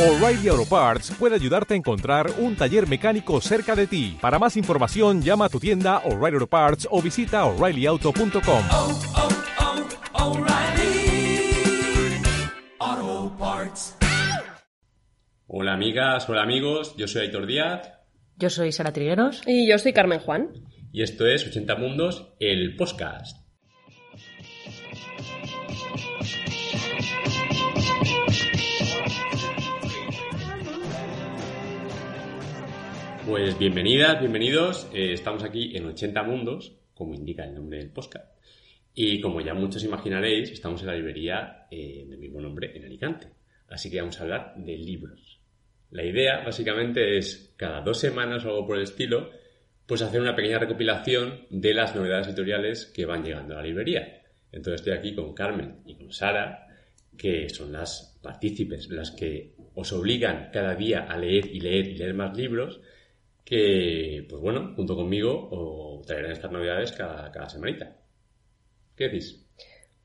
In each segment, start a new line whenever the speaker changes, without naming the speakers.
O'Reilly Auto Parts puede ayudarte a encontrar un taller mecánico cerca de ti. Para más información, llama a tu tienda O'Reilly Auto Parts o visita oreillyauto.com.
oh, oh, O'Reilly Auto Parts.
Hola amigas, hola amigos, yo soy Aitor Díaz
Yo soy Sara Trigueros.
Y yo soy Carmen Juan.
y esto es 80 Mundos, el podcast. Pues bienvenidas, bienvenidos. eh, estamos aquí en 80 Mundos, como indica el nombre del podcast. Y como ya muchos imaginaréis, estamos en la librería eh, del mismo nombre en Alicante. Así que vamos a hablar de libros. La idea, básicamente, es cada dos semanas o algo por el estilo, pues hacer una pequeña recopilación de las novedades editoriales que van llegando a la librería. Entonces estoy aquí con Carmen y con Sara, que son las partícipes, las que os obligan cada día a leer y leer y leer más libros, que, pues bueno, junto conmigo os traerán estas novedades cada, cada semanita. ¿Qué decís?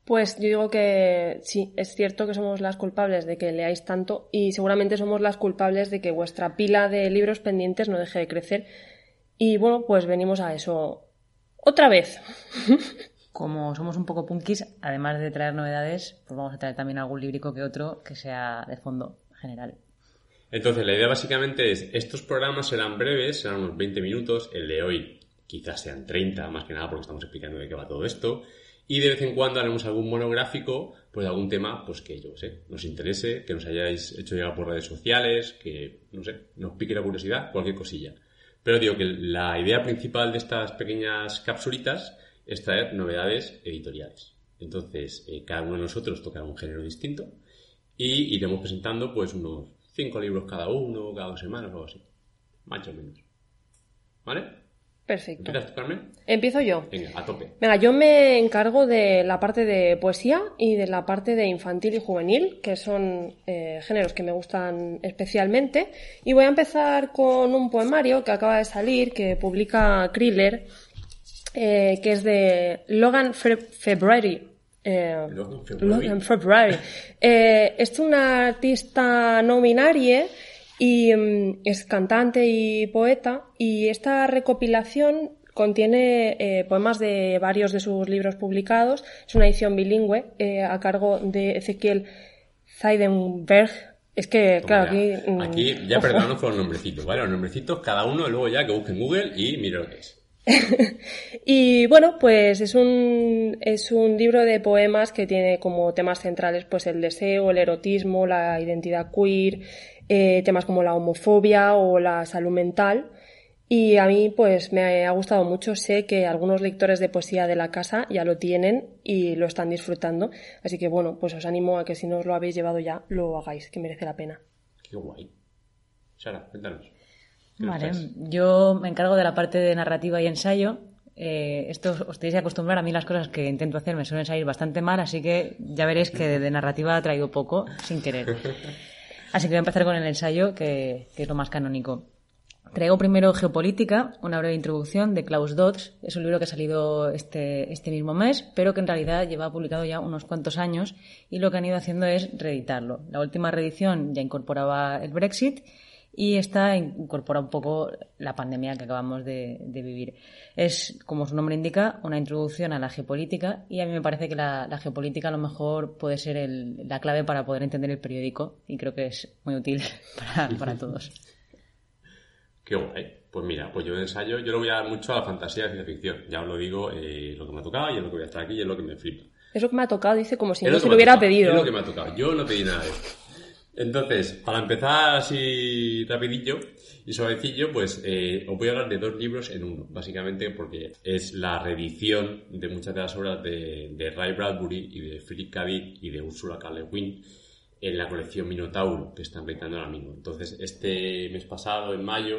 Pues yo digo que sí, es cierto que somos las culpables de que leáis tanto y seguramente somos las culpables de que vuestra pila de libros pendientes no deje de crecer. Y bueno, pues venimos a eso otra vez.
Como somos un poco punkis, además de traer novedades, pues vamos a traer también algún líbrico que otro que sea de fondo general.
Entonces, la idea básicamente es, estos programas serán breves, serán unos 20 minutos, el de hoy quizás sean 30, más que nada porque estamos explicando de qué va todo esto, y de vez en cuando haremos algún monográfico, pues de algún tema, pues que yo sé, nos interese, que nos hayáis hecho llegar por redes sociales, que, no sé, nos pique la curiosidad, cualquier cosilla. Pero digo que la idea principal de estas pequeñas capsulitas es traer novedades editoriales. Entonces, eh, cada uno de nosotros tocará un género distinto y iremos presentando pues unos cinco libros cada uno, cada dos semanas o algo así. Más o menos. ¿Vale?
Perfecto.
¿Empiezas tú, Carmen?
Empiezo yo.
Venga, a tope.
Venga, yo me encargo de la parte de poesía y de la parte de infantil y juvenil, que son eh, géneros que me gustan especialmente. Y voy a empezar con un poemario que acaba de salir, que publica Kriller, eh, que es de Logan Fe- February. Eh,
Logan February.
Logan February. Eh, es una artista no binaria y mm, es cantante y poeta y esta recopilación contiene eh, poemas de varios de sus libros publicados. Es una edición bilingüe eh, a cargo de Ezequiel Zeidenberg. Es que, claro, aquí...
Mira,
mm,
aquí ya perdonamos con los nombrecitos, ¿vale? Los nombrecitos, cada uno luego ya que busque en Google y mire lo que es.
Y bueno, pues es un, es un libro de poemas que tiene como temas centrales pues el deseo, el erotismo, la identidad queer, eh, temas como la homofobia o la salud mental. Y a mí pues me ha gustado mucho. Sé que algunos lectores de poesía de la casa ya lo tienen y lo están disfrutando. Así que bueno, pues os animo a que si no os lo habéis llevado ya, lo hagáis, que merece la pena.
Qué guay. Sara, cuéntanos. ¿Qué nos
Vale, yo me encargo de la parte de narrativa y ensayo. Eh, esto os- tenéis que acostumbrar a mí las cosas que intento hacer me suelen salir bastante mal, así que ya veréis que de, de narrativa ha traído poco sin querer. Así que voy a empezar con el ensayo, que, que es lo más canónico. Traigo primero Geopolítica, una breve introducción de Klaus Dodds. Es un libro que ha salido este, este mismo mes, pero que en realidad lleva publicado ya unos cuantos años y lo que han ido haciendo es reeditarlo. La última reedición ya incorporaba el Brexit y esta incorpora un poco la pandemia que acabamos de, de vivir. Es, como su nombre indica, una introducción a la geopolítica y a mí me parece que la, la geopolítica a lo mejor puede ser el- la clave para poder entender el periódico y creo que es muy útil para, para todos.
Qué guay. Pues mira, pues yo ensayo, yo lo voy a dar mucho a la fantasía de ciencia ficción. Ya os lo digo, eh, lo que me ha tocado y es lo que voy a estar aquí y es lo que me flipa.
Eso que me ha tocado, dice como si
Es
no
lo
se lo hubiera
tocado,
pedido.
Es lo que me ha tocado. Yo no pedí nada de esto. Entonces, para empezar así rapidillo y suavecillo, pues eh, os voy a hablar de dos libros en uno, básicamente porque es la reedición de muchas de las obras de, Ray Bradbury y de Philip K. Dick y de Ursula K. Le Guin en la colección Minotauro que están editando ahora mismo. Entonces, este mes pasado, en mayo,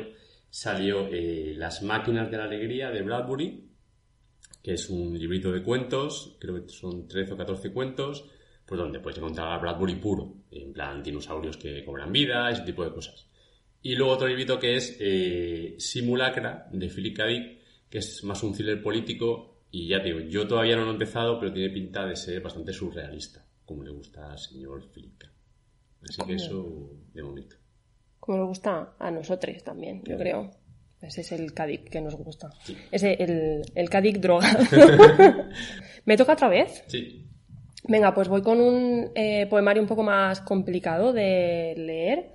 salió eh, Las máquinas de la alegría de Bradbury, que es un librito de cuentos, creo que son 13 o 14 cuentos, pues donde puedes encontrar a Bradbury puro, en plan dinosaurios que cobran vida, ese tipo de cosas. Y luego otro librito que es eh, Simulacra, de Philip K. Dick, que es más un thriller político, y ya te digo, yo todavía no lo he empezado, pero tiene pinta de ser bastante surrealista, como le gusta al señor Philip K. Así que eso, de momento.
Como nos gusta a nosotros también, yo creo. Ese es el Cádiz que nos gusta.
Sí.
Ese, el, el Cádiz droga. ¿Me toca otra vez?
Sí.
Venga, pues voy con un eh, poemario un poco más complicado de leer.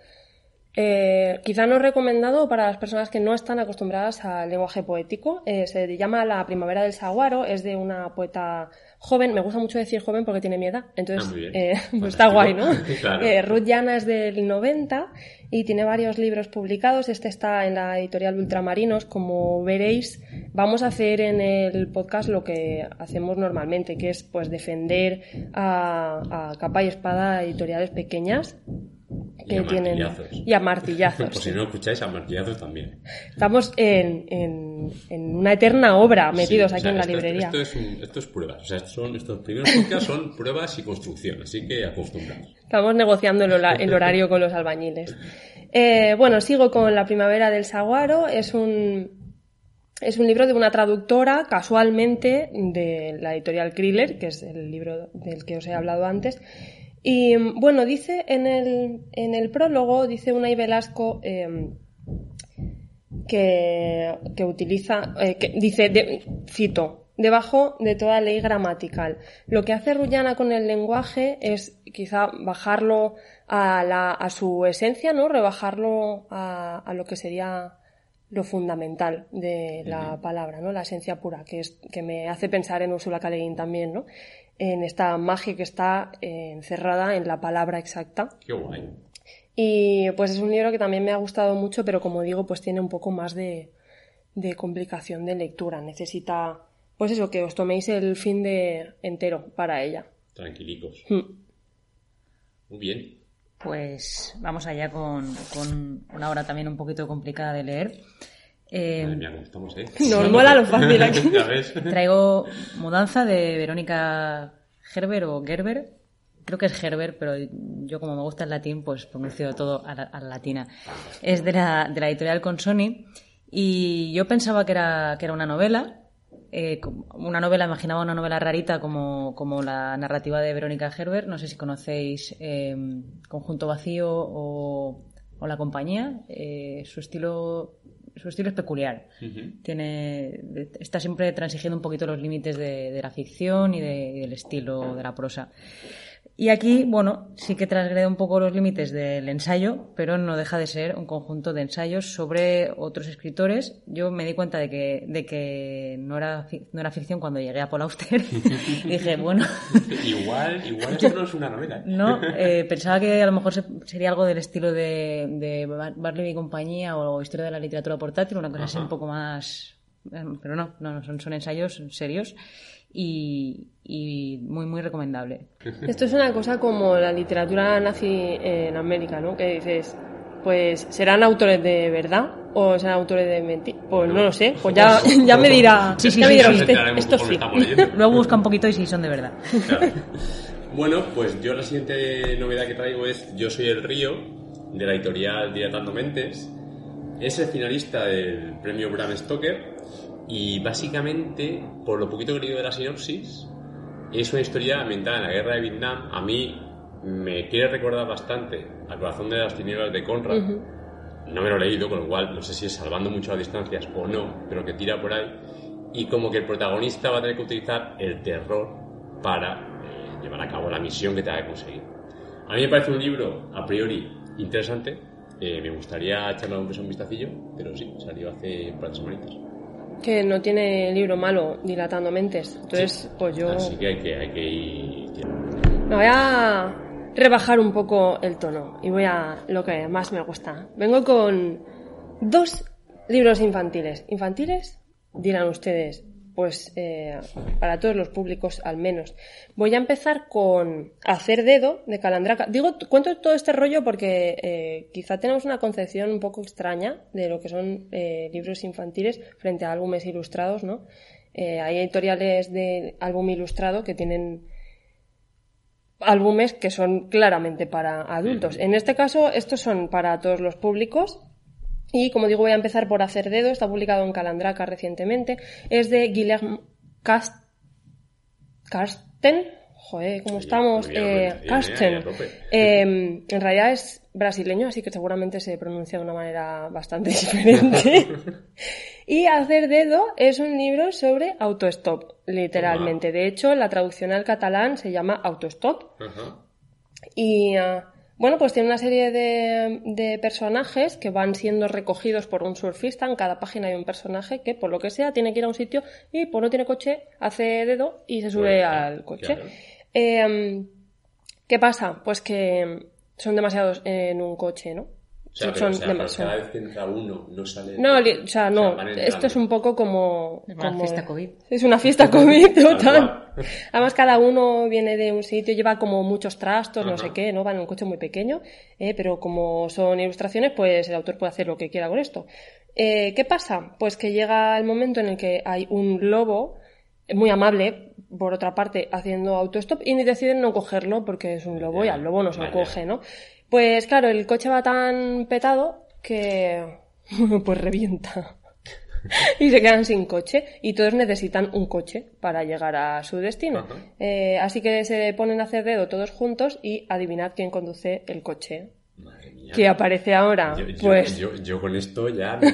Eh, quizá no recomendado para las personas que no están acostumbradas al lenguaje poético. Eh, se llama La Primavera del Saguaro, es de una poeta joven. Me gusta mucho decir joven porque tiene mi edad, entonces
Ah,
eh, pues está guay, ¿no?
Claro.
Ruth Llana es del 90 y tiene varios libros publicados. Este está en la editorial Ultramarinos. Como veréis, vamos a hacer en el podcast lo que hacemos normalmente, que es pues defender a, a capa y espada editoriales pequeñas que
Y a
tienen
martillazos.
y a martillazos.
Por si no escucháis, a martillazos también.
Estamos en, en- en una eterna obra metidos
Sí, o
aquí
sea,
en la
esto,
librería.
Esto, es un- esto es pruebas. O sea, son, estos primeros podcasts son pruebas y construcción. Así que acostumbrados.
Estamos negociando el, hora- el horario con los albañiles. Eh, bueno, sigo con La Primavera del Saguaro. Es un, es un libro de una traductora, casualmente, de la editorial Kriller, que es el libro del que os he hablado antes. Y bueno, dice en el, en el prólogo, dice Unai Velasco, eh, que, que utiliza, eh, que dice, de- cito, debajo de toda ley gramatical. Lo que hace Rullana con el lenguaje es quizá bajarlo a, la, a su esencia, ¿no? Rebajarlo a, a lo que sería lo fundamental de la palabra, ¿no? La esencia pura, que es, que me hace pensar en Ursula K. También, ¿no? En esta magia que está eh, encerrada en la palabra exacta.
Qué guay.
Y pues es un libro que también me ha gustado mucho, pero como digo, pues tiene un poco más de, de complicación de lectura. Necesita, pues eso, que os toméis el fin de entero para ella.
Tranquilicos.
Hmm.
Muy bien.
Pues vamos allá con, con una obra también un poquito complicada de leer. Eh,
Madre mía, cómo estamos, ¿eh?
Nos mola lo fácil aquí.
ya ves.
traigo Mudanza de Verónica Gerber o Gerber. Creo que es Gerber, pero yo como me gusta el latín, pues pronuncio todo a la, a la latina. Es de la, de la editorial Consoni y yo pensaba que era, que era una novela. eh, una novela, imaginaba una novela rarita como, como la narrativa de Verónica Gerber. No sé si conocéis eh, Conjunto Vacío o, o La Compañía. Eh, su estilo su estilo es peculiar. Tiene, está siempre transigiendo un poquito los límites de, de la ficción y, de- y del estilo de la prosa. Y aquí, bueno, sí que transgrede un poco los límites del ensayo, pero no deja de ser un conjunto de ensayos sobre otros escritores. Yo me di cuenta de que, de que no, era, no era ficción cuando llegué a Paul Auster. dije, bueno,
igual, igual esto no es una novela.
no, eh, pensaba que a lo mejor se- sería algo del estilo de, de Bar- Barley y compañía o historia de la literatura portátil, una cosa así
Ajá.
un poco más... eh, Pero no, no, no, son, son ensayos serios y, y muy, muy recomendable.
Esto es una cosa como la literatura nazi en América, ¿no? Que dices, pues, ¿serán autores de verdad o serán autores de mentira? Pues no lo sé, pues ya, ya me dirá,
Sí, sí,
ya me
sí,
dirá
sí,
usted, esto sí.
Luego busca un poquito y si son de verdad.
Claro. Bueno, pues yo la siguiente novedad que traigo es Yo soy el río, de la editorial Dilatando Mentes. Es el finalista del premio Bram Stoker y básicamente, por lo poquito que he leído de la sinopsis, es una historia ambientada en la guerra de Vietnam. A mí me quiere recordar bastante al corazón de las tinieblas de Conrad. No me lo he leído, con lo cual no sé si es salvando mucho las distancias o no, pero que tira por ahí. Y como que el protagonista va a tener que utilizar el terror para eh, llevar a cabo la misión que tenga que conseguir. A mí me parece un libro, a priori, interesante. Eh, me gustaría echarle un, un vistacillo, pero sí, salió hace un par de semanitas.
Que no tiene libro malo, dilatando mentes. Entonces, pues yo
Así que hay que, hay que ir...
me voy a rebajar un poco el tono y voy a lo que más me gusta. Vengo con dos libros infantiles. ¿Infantiles? Dirán ustedes. Pues eh, para todos los públicos al menos. Voy a empezar con Hacer Dedo de Calandraca. Digo, cuento todo este rollo porque eh, quizá tenemos una concepción un poco extraña de lo que son eh, libros infantiles frente a álbumes ilustrados, ¿no? Eh, hay editoriales de álbum ilustrado que tienen álbumes que son claramente para adultos. En este caso, estos son para todos los públicos. Y como digo, voy a empezar por Hacer Dedo, está publicado en Calandraca recientemente. Es de Guillermo Cast... Carsten. Joder, ¿cómo estamos? Eh, Carsten. Eh, en realidad es brasileño, así que seguramente se pronuncia de una manera bastante diferente. y Hacer dedo es un libro sobre autostop, literalmente. De hecho, la traducción al catalán se llama autostop.
Ajá.
Y ah, bueno, pues tiene una serie de, de personajes que van siendo recogidos por un surfista. En cada página hay un personaje que, por lo que sea, tiene que ir a un sitio y, pues no tiene coche, hace dedo y se sube
Pues,
al coche.
claro.
Eh, ¿Qué pasa? Pues que son demasiados en un coche, ¿no?
O sea, pero,
son
o sea, cada vez que entra uno, no sale.
No, o sea, no.
van
Esto es un poco como.
Es una
como-
fiesta COVID.
Es una fiesta COVID
Tal
total. Además, cada uno viene de un sitio, lleva como muchos trastos, no sé qué, ¿no? Van en un coche muy pequeño, eh, pero como son ilustraciones, pues el autor puede hacer lo que quiera con esto. Eh, ¿Qué pasa? Pues que llega el momento en el que hay un lobo muy amable, por otra parte, haciendo autostop y deciden no cogerlo porque es un lobo y al lobo no se lo coge, ¿no? Pues claro, el coche va tan petado que pues revienta. y se quedan sin coche y todos necesitan un coche para llegar a su destino. Eh, así que se ponen a hacer dedo todos juntos y adivinad quién conduce el coche.
Madre mía.
Que aparece ahora,
Yo, yo-
pues
yo, yo con esto ya me,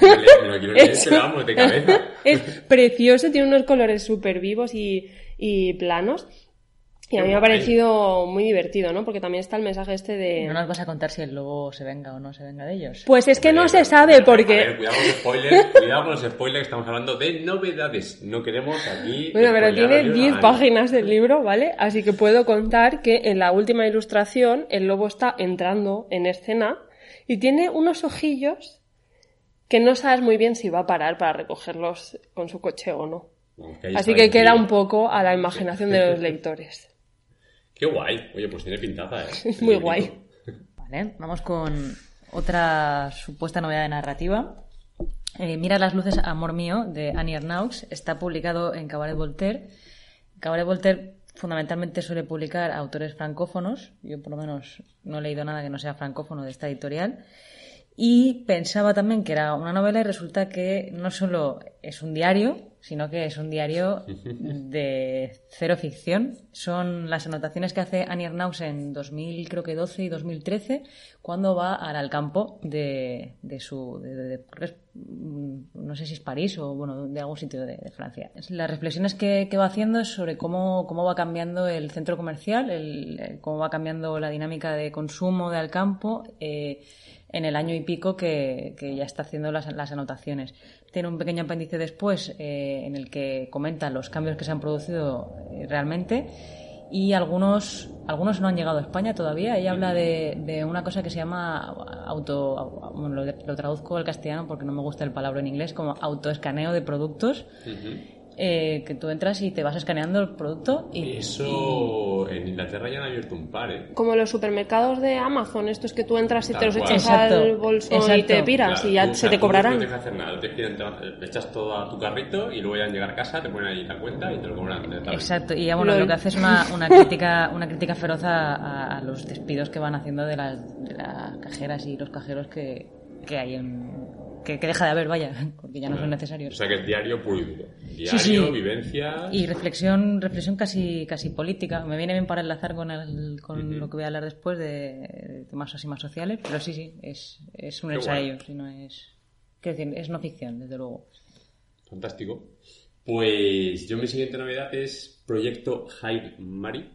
lo quiero leer, pero vamos, de cabeza.
es precioso, tiene unos colores súper vivos y, y planos. Y a mí me ha parecido muy divertido, ¿no? Porque también está el mensaje este de...
No nos vas a contar si el lobo se venga o no se venga de ellos.
Pues es que no se sabe
a ver,
porque...
cuidado con los spoilers, cuidado con los spoilers, estamos hablando de novedades. No queremos aquí.
Bueno, pero tiene
el libro a
10
nadie.
páginas del libro, ¿vale? Así que puedo contar que en la última ilustración el lobo está entrando en escena y tiene unos ojillos que no sabes muy bien si va a parar para recogerlos con su coche o no. Así que queda un poco a la imaginación de los lectores.
Qué guay. Oye, pues tiene pintaza, ¿eh?
Es muy guay.
Vale, vamos con otra supuesta novedad de narrativa. Eh, Mira las luces, amor mío, de Annie Ernaux. Está publicado en Cabaret Voltaire. Cabaret Voltaire fundamentalmente suele publicar autores francófonos. Yo por lo menos no he leído nada que no sea francófono de esta editorial. Y pensaba también que era una novela y resulta que no solo es un diario, sino que es un diario de cero ficción. Son las anotaciones que hace Annie Ernaux en 2000, creo que 12 y 2013, cuando va al campo de, de su... de- no sé si es París o bueno, de algún sitio de, Francia. Las reflexiones que, que va haciendo es sobre cómo, cómo va cambiando el centro comercial, el- el- cómo va cambiando la dinámica de consumo de Alcampo. Eh, en el año y pico que, que ya está haciendo las, las anotaciones. Tiene un pequeño apéndice después eh, en el que comenta los cambios que se han producido eh, realmente y algunos, algunos no han llegado a España todavía. Ella habla de, de una cosa que se llama auto, lo traduzco al castellano porque no me gusta el palabra en inglés, como autoescaneo de productos. Eh, que tú entras y te vas escaneando el producto y
Eso en Inglaterra ya han abierto un par, ¿eh?
Como los supermercados de Amazon, estos que tú entras y
Tal
te los
cual.
echas
Exacto,
al bolso y
exacto.
te piras
Claro,
y ya
tú, o
se
sea,
te cobrarán.
No tienes que hacer nada, te piden, te- echas todo a tu carrito y luego ya al llegar a casa te ponen ahí la cuenta y te lo cobran.
Exacto, y ya bueno,
Lol.
lo que hace es una, una crítica, una crítica feroz a, a- a los despidos que van haciendo de las, de las cajeras y los cajeros que, que hay en, que, que deja de haber, vaya, porque ya no son
O
necesarios.
sea que es diario puro y duro. Diario,
Sí, sí.
vivencias.
Y reflexión, reflexión casi, casi política. Me viene bien para enlazar con, el, con lo que voy a hablar después de, de temas así más sociales, pero sí, sí, es, es un
Qué
ensayo,
guay.
si no es, quiero decir, es no ficción, desde luego.
Fantástico. Pues yo mi siguiente novedad es Proyecto Hail Mari.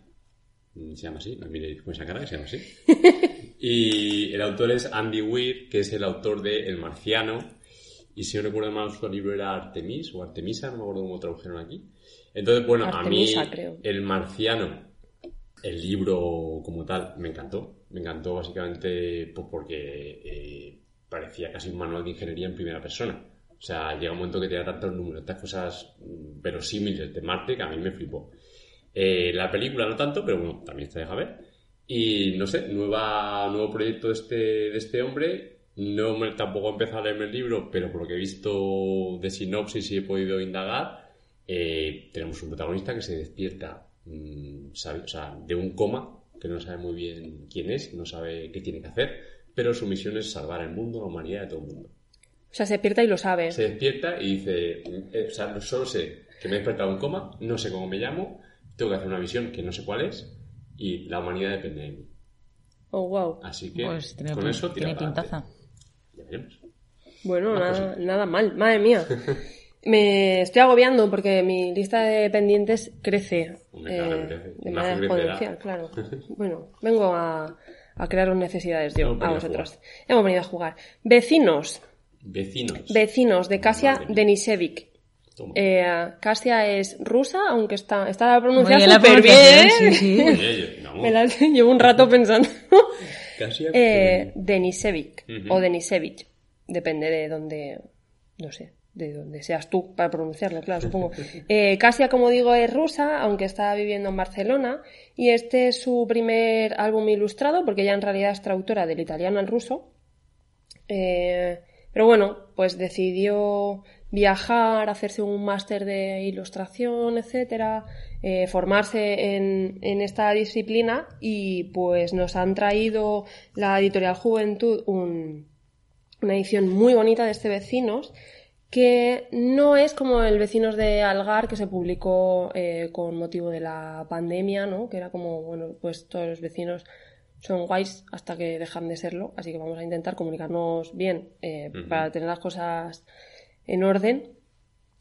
Se llama así, no miréis con esa cara, se llama así. Y el autor es Andy Weir, que es el autor de El Marciano. Y si no recuerdo mal, su libro era Artemis o Artemisa, no me acuerdo cómo tradujeron aquí. Entonces, bueno,
Artemisa,
a mí
creo.
El Marciano, el libro como tal, me encantó. Me encantó básicamente pues, porque eh, parecía casi un manual de ingeniería en primera persona. O sea, llega un momento que te da tantos números, tantas cosas mm, verosímiles de Marte que a mí me flipó. Eh, la película no tanto, pero bueno, también se deja ver. Y no sé, nueva, nuevo proyecto de este, de este hombre. No me, tampoco he empezado a leerme el libro, pero por lo que he visto de sinopsis y he podido indagar, eh, tenemos un protagonista que se despierta mm, sabe- o sea, de un coma, que no sabe muy bien quién es, no sabe qué tiene que hacer, pero su misión es salvar el mundo, la humanidad de todo el mundo.
O sea, se despierta y lo sabe.
Se despierta y dice, eh, o sea, solo sé que me he despertado en coma, no sé cómo me llamo, tengo que hacer una misión que no sé cuál es y la humanidad depende de mí.
Oh, wow.
Así que
Pues tiene,
con eso tira
tiene pintaza.
Ya veremos.
Bueno, nada, nada mal, madre mía. Me estoy agobiando porque mi lista de pendientes crece
Hombre,
eh, de
Más
manera exponencial, claro. Bueno, vengo a, a crear necesidades yo, a
a
vosotros. Hemos venido a jugar. Vecinos,
Vecinos.
vecinos de Kasia.
Toma.
Eh, Kasia es rusa, aunque está, está pronunciada
bien la
súper
pronunciación,
bien.
sí, sí.
Oye, yo- vamos,
Me la- llevo un rato pensando.
casi
Eh, Denisevich o Denisevich, depende de dónde, no sé, de dónde seas tú para pronunciarlo, claro, supongo. Eh, Kasia, como digo, es rusa, aunque está viviendo en Barcelona, y este es su primer álbum ilustrado, porque ella en realidad es traductora del italiano al ruso. Eh, pero bueno, pues decidió viajar, hacerse un máster de ilustración, etcétera, eh, formarse en, en esta disciplina y pues nos han traído la editorial Juventud un- una edición muy bonita de este Vecinos que no es como el Vecinos de Algar que se publicó eh, con motivo de la pandemia, ¿no? Que era como, bueno, pues todos los vecinos son guays hasta que dejan de serlo, así que vamos a intentar comunicarnos bien eh, para tener las cosas en orden.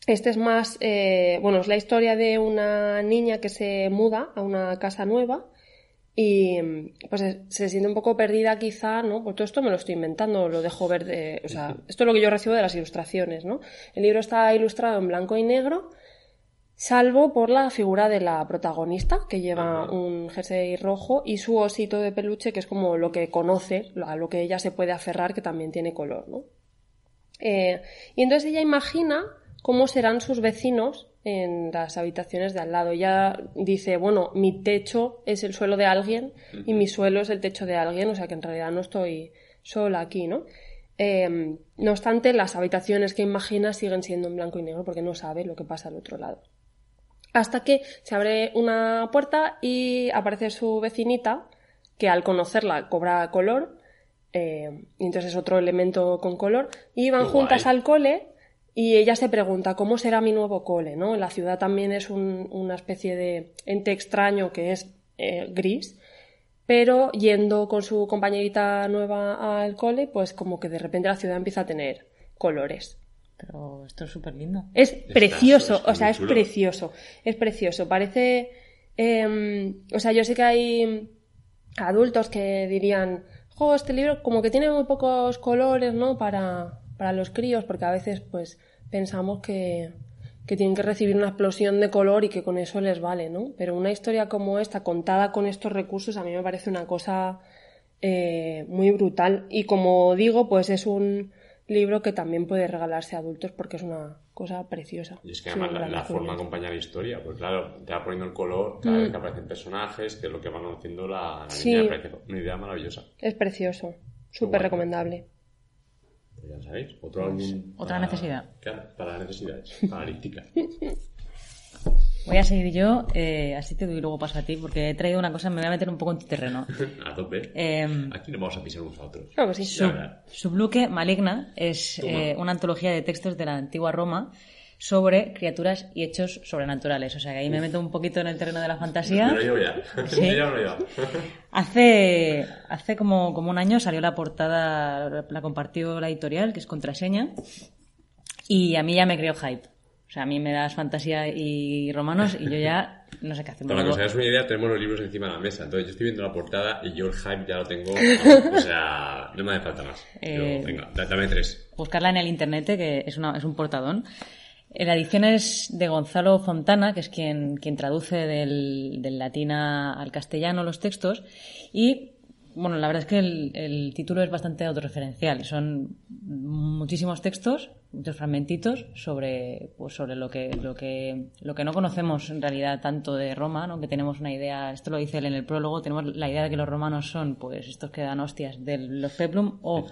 Este es más, eh, bueno, es la historia de una niña que se muda a una casa nueva y pues se- se siente un poco perdida quizá, ¿no? Pues todo esto me lo estoy inventando, lo dejo ver, de- o sea, esto es lo que yo recibo de las ilustraciones, ¿no? El libro está ilustrado en blanco y negro, salvo por la figura de la protagonista, que lleva
Ajá.
un jersey rojo, y su osito de peluche, que es como lo que conoce, a lo que ella se puede aferrar, que también tiene color, ¿no? Eh, y entonces ella imagina cómo serán sus vecinos en las habitaciones de al lado. Ella dice, bueno, mi techo es el suelo de alguien y mi suelo es el techo de alguien, o sea que en realidad no estoy sola aquí, ¿no? Eh, no obstante, las habitaciones que imagina siguen siendo en blanco y negro porque no sabe lo que pasa al otro lado. Hasta que se abre una puerta y aparece su vecinita, que al conocerla cobra color, eh, y entonces es otro elemento con color, y van juntas al cole y ella se pregunta cómo será mi nuevo cole, ¿no? La ciudad también es un- una especie de ente extraño que es eh, gris, pero yendo con su compañerita nueva al cole, pues como que de repente la ciudad empieza a tener colores.
Pero esto es súper lindo.
Es precioso,
es
o sea, es
chulo.
precioso, es precioso. Parece, eh, o sea, yo sé que hay adultos que dirían, este libro como que tiene muy pocos colores, ¿no? Para, para los críos, porque a veces, pues, pensamos que, que tienen que recibir una explosión de color y que con eso les vale, ¿no? Pero una historia como esta, contada con estos recursos, a mí me parece una cosa eh, muy brutal. Y como digo, pues es un libro que también puede regalarse a adultos porque es una cosa preciosa.
Y es que
Sí,
además la, forma acompaña la historia, pues claro, te va poniendo el color cada vez
Mm.
que aparecen personajes, que es lo que van conociendo la, la
Sí.
niña, me parece una idea maravillosa.
Es precioso, súper recomendable.
Pues ya sabéis, otro álbum.
otra
para-
necesidad.
Claro, para necesidades, paralíticas.
Voy a seguir yo, eh, así te doy luego paso a ti, porque he traído una cosa, me voy a meter un poco en tu terreno.
A tope.
Eh,
Aquí nos vamos a pisar unos a otros.
Claro que sí.
Verás.
Subluque Maligna es eh, una antología de textos de la antigua Roma sobre criaturas y hechos sobrenaturales. O sea que ahí me meto un poquito en el terreno de la fantasía.
Me lo llevo ya.
Sí.
Yo ya me lo llevo.
Hace, hace como, como un año salió la portada, la compartió la editorial, que es Contraseña, y a mí ya me creó hype. O sea, a mí me das fantasía y romanos y yo ya no sé qué hacer.
Para que os hagáis una idea, tenemos los libros encima de la mesa. Entonces, yo estoy viendo la portada y yo el hype ya lo tengo. O sea, no me hace falta más. Yo,
Eh,
venga, da- dame tres.
buscarla en el internet, que es, una, es un portadón. Eh, La edición es de Gonzalo Fontana, que es quien, quien traduce del, del latín a- al castellano los textos. Y, bueno, la verdad es que el, el título es bastante autorreferencial. Son muchísimos textos, muchos fragmentitos sobre, pues sobre lo que, lo que, lo que no conocemos en realidad tanto de Roma, ¿no? Que tenemos una idea, esto lo dice él en el prólogo, tenemos la idea de que los romanos son, pues, estos que dan hostias de los peplum o,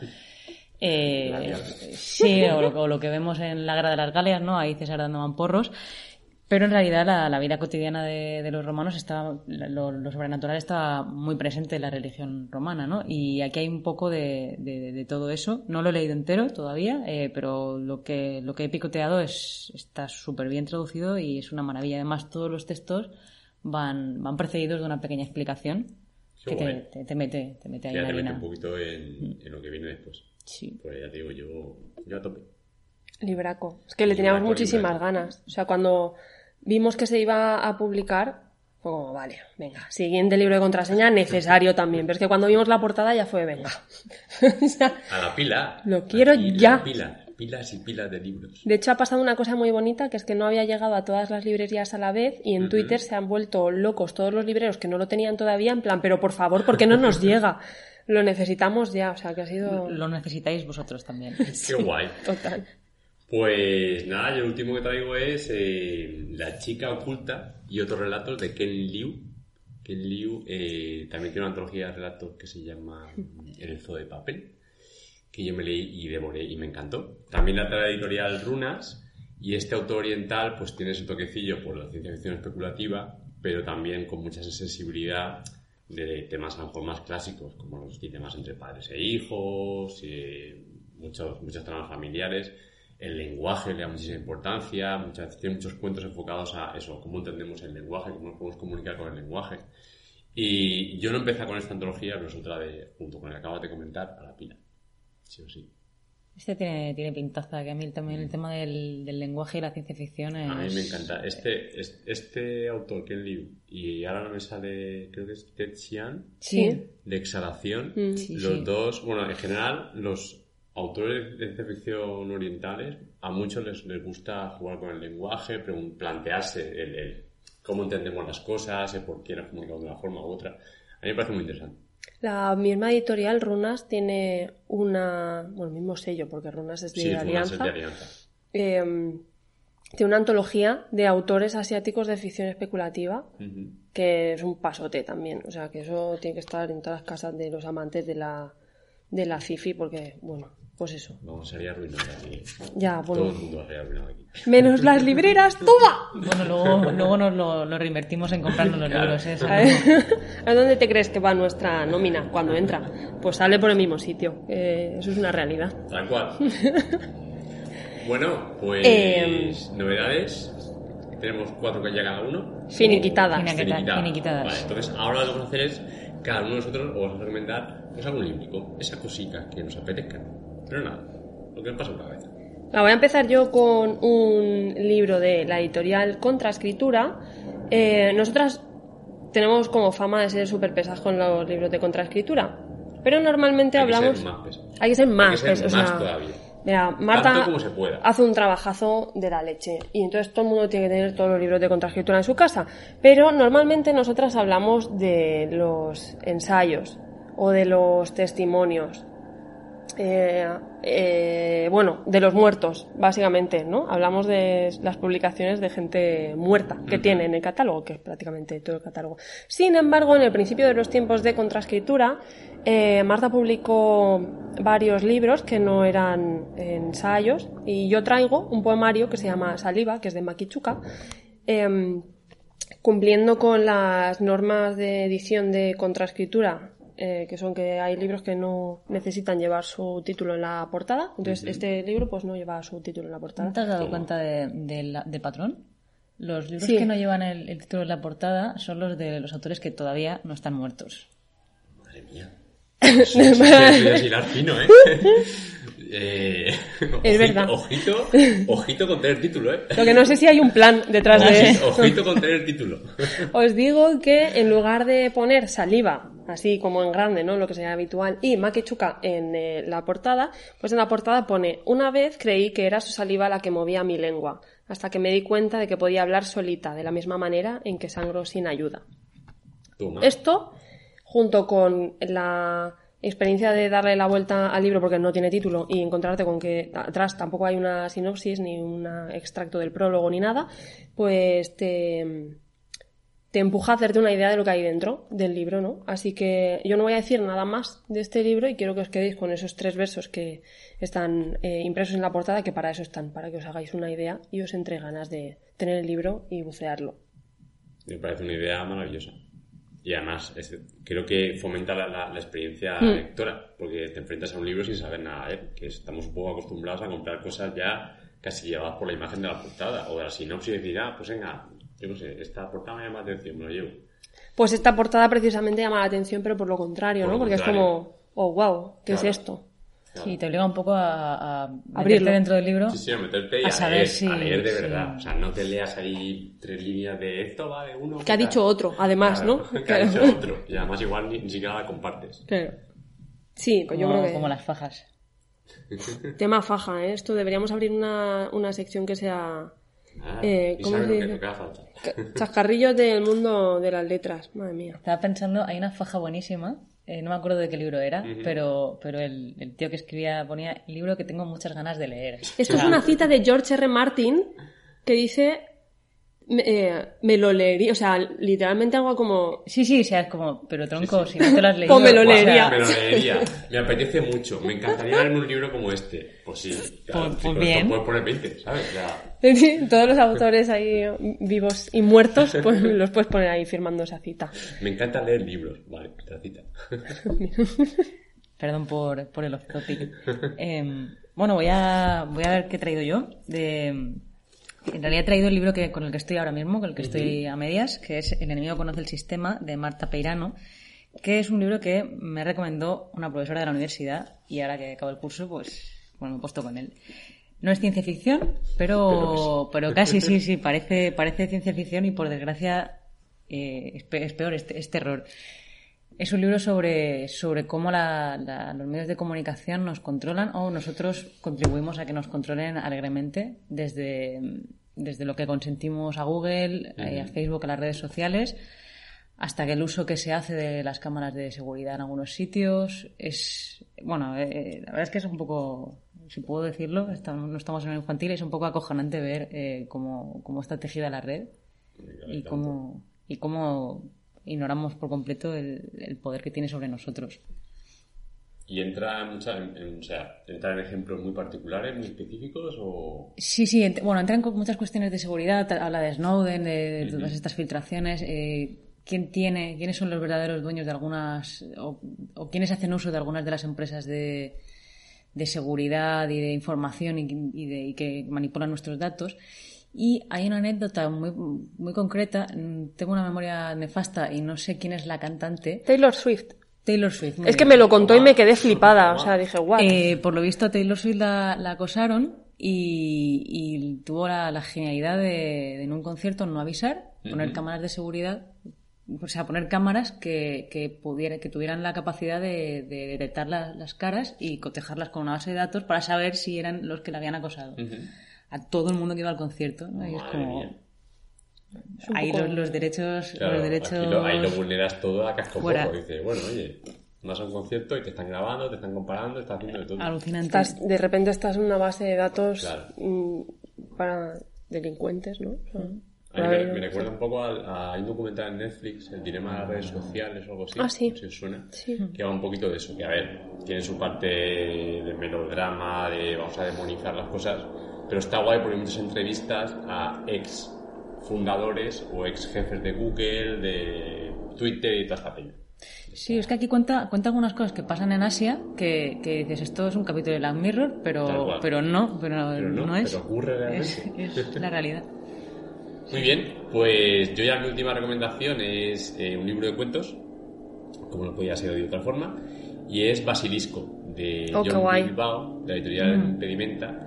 eh, sí, o lo, o lo que vemos en la Guerra de las Galias, ¿no? Ahí César dando mamporros. Pero en realidad la, la vida cotidiana de, de los romanos estaba, lo, lo sobrenatural estaba muy presente en la religión romana, ¿no? Y aquí hay un poco de, de- de todo eso. No lo he leído entero todavía, eh, pero lo que, lo que he picoteado es, está súper bien traducido y es una maravilla. Además, todos los textos van, van precedidos de una pequeña explicación
Qué
que te, te- te mete, te mete ahí
Ya
en
te mete un poquito en, en lo que viene después.
Sí.
Pues ya te digo, yo, yo a tope.
Libraco. Es que le teníamos
Libraco,
muchísimas
libraco.
ganas. O sea, cuando vimos que se iba a publicar, fue como, vale, venga, siguiente libro de contraseña, necesario también. Pero es que cuando vimos la portada ya fue, venga. O sea,
A la pila.
Lo quiero
pila,
ya.
Pila, pilas y pilas de libros.
de hecho, ha pasado una cosa muy bonita, que es que no había llegado a todas las librerías a la vez y en. Twitter se han vuelto locos todos los libreros que no lo tenían todavía, en plan, pero por favor, ¿por qué no nos llega? Lo necesitamos ya, o sea, que ha sido...
Lo necesitáis vosotros también.
Qué guay.
Total.
Pues nada, yo el último que traigo es eh, La chica oculta y otros relatos de Ken Liu. Ken Liu eh, también tiene una antología de relatos que se llama El zoo de papel, que yo me leí y devoré y me encantó. También la trae editorial Runas y este autor oriental pues tiene ese toquecillo por la ciencia ficción especulativa, pero también con mucha sensibilidad de temas a lo mejor más clásicos, como los dilemas entre padres e hijos, eh, muchos, muchos tramas familiares. El lenguaje le da muchísima importancia, muchas veces tiene muchos cuentos enfocados a eso, cómo entendemos el lenguaje, cómo nos podemos comunicar con el lenguaje. Y yo no empecé con esta antología, pero es otra de, junto con el que acabas de comentar, a la pila. Sí o sí.
Este tiene, tiene pintaza, que a mí también el tema del, del lenguaje y la ciencia ficción es...
A mí me encanta. Este, es- este autor, Ken Liu, y ahora me sale, creo que es Ted Chiang,
Sí.
de Exhalación.
Mm.
Sí,
los
sí.
dos, bueno, en general, los autores de ciencia ficción orientales, a muchos les, les gusta jugar con el lenguaje, plantearse el, el cómo entendemos las cosas, el por qué nos comunicamos de una forma u otra. A mí me parece muy interesante.
La misma editorial Runas tiene una, bueno, el mismo sello, porque Runas es de
Sí,
Alianza.
serie de alianza.
eh, tiene una antología de autores asiáticos de ficción especulativa, que es un pasote también. O sea, que eso tiene que estar en todas las casas de los amantes de la, de la cifi, porque, bueno, pues eso.
Vamos, sería arruinado aquí.
Ya, bueno.
Todo el mundo sería arruinado aquí.
Menos las libreras, ¡toma!
Bueno, luego, luego nos lo, lo reinvertimos en comprarnos los
Claro.
libros. ¿eh?
A ver, ¿A dónde te crees que va nuestra nómina cuando entra? Pues sale por el mismo sitio. Eh, eso es una realidad.
Tal cual. bueno, pues
Eh,
novedades. Tenemos cuatro que ya cada uno.
Finiquitadas.
Finiquita-
Finiquitadas.
finiquitadas.
Vale, entonces ahora lo que vamos a hacer es, cada uno de nosotros os vamos a recomendar pues, algún líbrico, esa cosita que nos apetezca. Pero nada, lo que nos pasa por la cabeza.
Voy a empezar yo con un libro de la editorial Contraescritura. Eh, nosotras tenemos como fama de ser súper pesadas con los libros de contraescritura. Pero normalmente
Hay que
hablamos.
ser más.
Hay que ser más
Hay que ser
pesados, o
más
sea,
todavía.
Mira, Marta
Tanto como se pueda.
hace un trabajazo de la leche y entonces todo el mundo tiene que tener todos los libros de contraescritura en su casa. Pero normalmente nosotras hablamos de los ensayos o de los testimonios. Eh, eh, bueno, de los muertos, básicamente, ¿no? Hablamos de las publicaciones de gente muerta que tiene en el catálogo, que es prácticamente todo el catálogo. Sin embargo, en el principio de los tiempos de contraescritura, eh, Marta publicó varios libros que no eran ensayos y yo traigo un poemario que se llama Saliva, que es de Maquichuca, em, cumpliendo con las normas de edición de contraescritura, eh, que son que hay libros que no necesitan llevar su título en la portada. Entonces, este libro pues no lleva su título en la portada.
¿No te has dado cuenta de, de la- de patrón? Los libros
Sí.
que no llevan el, el título en la portada son los de los autores que todavía no están muertos.
Madre mía. Eso es hilar fino, ¿eh? Eh,
Es
ojito-
verdad.
Ojito, ojito con tener título, ¿eh?
Lo que no sé si hay un plan detrás de
Ojito, ojito con tener título.
Os digo que en lugar de poner saliva, así como en grande, ¿no? Lo que sería habitual, y maquichuca en eh, la portada, pues en la portada pone, una vez creí que era su saliva la que movía mi lengua, hasta que me di cuenta de que podía hablar solita, de la misma manera en que sangro sin ayuda.
Toma.
Esto, junto con la experiencia de darle la vuelta al libro porque no tiene título y encontrarte con que atrás tampoco hay una sinopsis ni un extracto del prólogo ni nada, pues te, te empuja a hacerte una idea de lo que hay dentro del libro, ¿no? Así que yo no voy a decir nada más de este libro y quiero que os quedéis con esos tres versos que están eh, impresos en la portada, que para eso están, para que os hagáis una idea y os entre ganas de tener el libro y bucearlo.
Me parece una idea maravillosa. Y además, es- creo que fomenta la, la- la experiencia
Mm.
lectora, porque te enfrentas a un libro sin saber nada de él, que estamos un poco acostumbrados a comprar cosas ya casi llevadas por la imagen de la portada o de la sinopsis y decir, ah, pues venga, yo no sé, esta portada me llama la atención, me lo llevo.
Pues esta portada precisamente llama la atención, pero por lo contrario,
Por
¿no?
lo
Porque
contrario.
es como, oh, wow, ¿qué
Claro.
es esto?
Sí, te obliga un poco a, a meterte
Abrirlo.
dentro del libro.
Sí, sí, a meterte y
A
a,
saber
leer,
si-
a leer de
sí.
verdad. O sea, no te leas ahí tres líneas de esto va de uno.
Que ha dicho otro, además, ¿no?
Que ha dicho otro. Y además igual ni, ni siquiera la compartes.
Claro. Sí, pues yo
como,
creo que...
como las fajas.
Tema faja, ¿eh? Esto deberíamos abrir una, una sección que sea
Ah,
Eh, ¿cómo se dice?
que falta.
chascarrillos del mundo de las letras. Madre mía.
Estaba pensando, hay una faja buenísima, eh, no me acuerdo de qué libro era, pero, pero el, el tío que escribía ponía libro que tengo muchas ganas de leer.
Esto es una cita de George R. Martin que dice... Me, eh, me lo leería, o sea, literalmente algo como...
Sí, sí, o sea, es como, pero tronco, si no te lo has leído...
Me lo
o sea.
Me lo leería. Me apetece mucho. Me encantaría leerme un libro como este. Pues sí. claro,
Pues- pues bien.
Puedes poner 20, ¿sabes? Ya.
Todos los autores ahí vivos y muertos, pues los puedes poner ahí firmando esa cita.
Me encanta leer libros. Vale, otra cita.
Perdón por, por el off topic. Eh, bueno, voy a, voy a ver qué he traído yo. De, en realidad he traído el libro que, con el que estoy ahora mismo, con el que estoy a medias, que es El enemigo conoce el sistema, de Marta Peirano, que es un libro que me recomendó una profesora de la universidad y ahora que acabo el curso, pues bueno, me he puesto con él. No es ciencia ficción, pero, pero casi sí, sí, parece, parece ciencia ficción y por desgracia eh, es, pe- es peor, es, es terror. Es un libro sobre, sobre cómo la- la- los medios de comunicación nos controlan o nosotros contribuimos a que nos controlen alegremente desde, desde lo que consentimos a Google, eh, a Facebook, a las redes sociales, hasta que el uso que se hace de las cámaras de seguridad en algunos sitios es, bueno, eh, la verdad es que es un poco, si puedo decirlo, estamos- no estamos en el infantil, es un poco acojonante ver eh, cómo, cómo está tejida la red y cómo, y cómo ignoramos por completo el, el poder que tiene sobre nosotros.
Y entra en, mucha- en- en- o sea, entra en ejemplos muy particulares, muy específicos o...
Sí, sí, ent- bueno, entran con muchas cuestiones de seguridad, habla de Snowden, de, de todas estas filtraciones, eh, quién tiene, quiénes son los verdaderos dueños de algunas, o, o quiénes hacen uso de algunas de las empresas de, de seguridad y de información y, y de, y que manipulan nuestros datos. Y hay una anécdota muy, muy concreta, mm, tengo una memoria nefasta y no sé quién es la cantante,
Taylor Swift.
Taylor Swift.
Es que me lo contó y me quedé flipada. O sea, dije, guau.
Eh, por lo visto, a Taylor Swift la, la acosaron y, y tuvo la, la genialidad de, de en un concierto no avisar, poner cámaras de seguridad, o sea, poner cámaras que, que, pudiera, que tuvieran la capacidad de, de detectar la- las caras y cotejarlas con una base de datos para saber si eran los que la habían acosado. A todo el mundo que iba al concierto. ¿no? Y es como...
mía.
Ahí
poco-
los, los derechos...
Claro,
los derechos...
lo, ahí lo vulneras todo a casco
Fuera.
porro. Dices, bueno, oye, vas a un concierto y te están grabando, te están comparando, estás haciendo de todo.
Alucinante.
Estás, de repente estás en una base de datos
Claro.
mm, para delincuentes, ¿no? O sea,
A mí me, me recuerda un poco a un documental en Netflix, El dilema de las redes sociales o algo así.
Ah, sí.
no sé si os suena.
Sí.
Que va un poquito de eso, que a ver, tiene su parte de melodrama, de vamos a demonizar las cosas, pero está guay porque hay muchas entrevistas a ex fundadores o ex jefes de Google, de Twitter y toda esta peña.
Sí, es que aquí cuenta, cuenta algunas cosas que pasan en Asia que, que dices, esto es un capítulo de Black Mirror, pero, pero no, pero,
Pero no,
no es.
pero ocurre
es,
realmente.
es la realidad.
Muy bien, pues yo ya mi última recomendación es eh, un libro de cuentos, como no podía ser de otra forma, y es Basilisco, de
Oh,
John. Bilbao, de la editorial Impedimenta.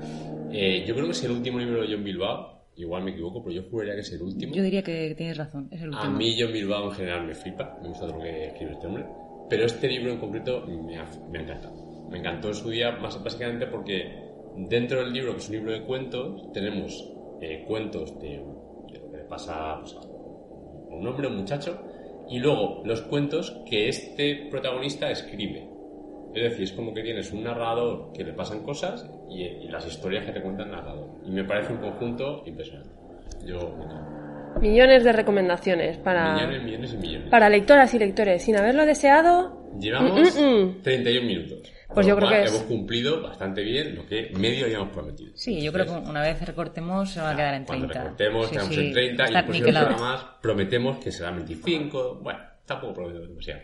Eh, yo creo que es el último libro de John Bilbao, igual me equivoco, pero yo juraría que es el último.
Yo diría que tienes razón, es el
A
último.
mí John Bilbao en general me flipa, me gusta lo que escribe este hombre, pero este libro en concreto me ha, me ha encantado. Me encantó en su día, más, básicamente porque dentro del libro, que es un libro de cuentos, tenemos eh, cuentos de, de lo que le pasa pues, a un hombre, a un muchacho, y luego los cuentos que este protagonista escribe. Es decir, es como que tienes un narrador que le pasan cosas y, y las historias que te cuenta el narrador. Y me parece un conjunto impresionante. Yo me encanta.
Millones de recomendaciones para,
Millones, millones y millones.
para lectoras y lectores. Sin haberlo deseado,
Llevamos
Mm, mm, mm.
31 minutos.
Pues yo creo que es-
Hemos cumplido bastante bien lo que medio habíamos prometido.
Sí, yo creo que una vez recortemos se va a quedar en 30.
Cuando recortemos,
Sí,
quedamos
sí,
en 30 y
niquelado.
programas prometemos que será 25. Bueno, tampoco prometemos demasiado.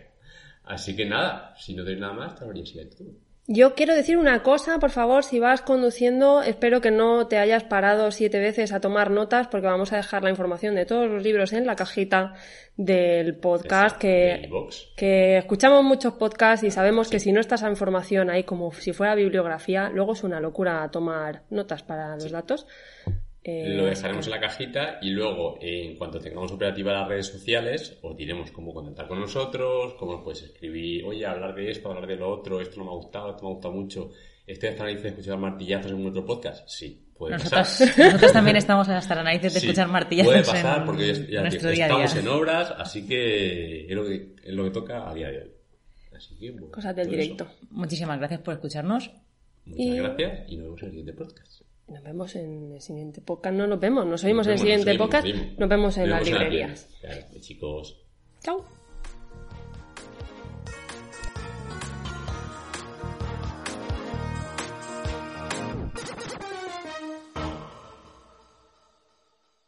Así que nada, si no tenéis nada más, te habría sido todo.
Yo quiero decir una cosa, por favor, si vas conduciendo, espero que no te hayas parado siete veces a tomar notas, porque vamos a dejar la información de todos los libros en la cajita del podcast, que, escuchamos muchos podcasts y sabemos que si no está esa información ahí como si fuera bibliografía, luego es una locura tomar notas para los datos. Eh,
Lo dejaremos en la cajita y luego, eh, en cuanto tengamos operativa las redes sociales, os diremos cómo contactar con nosotros, cómo nos puedes escribir, oye, hablar de esto, hablar de lo otro, esto no me ha gustado, esto me ha gustado mucho, estoy hasta la nariz de escuchar martillazos en nuestro podcast. Sí, puede
Nosotros,
pasar.
nosotros también estamos hasta la nariz de
Sí,
escuchar martillazos
Puede pasar
en
porque ya, ya
nuestro día
estamos en obras, así que es lo que, es lo que toca a día de hoy. Así que, bueno,
Cosas del directo.
eso.
Muchísimas gracias por escucharnos.
Muchas
Y-
gracias y nos vemos en el siguiente podcast.
Nos vemos en el siguiente podcast. No nos vemos, nos oímos en el siguiente podcast.
nos
vemos en
Nos
las librerías.
Claro, chicos.
Chao.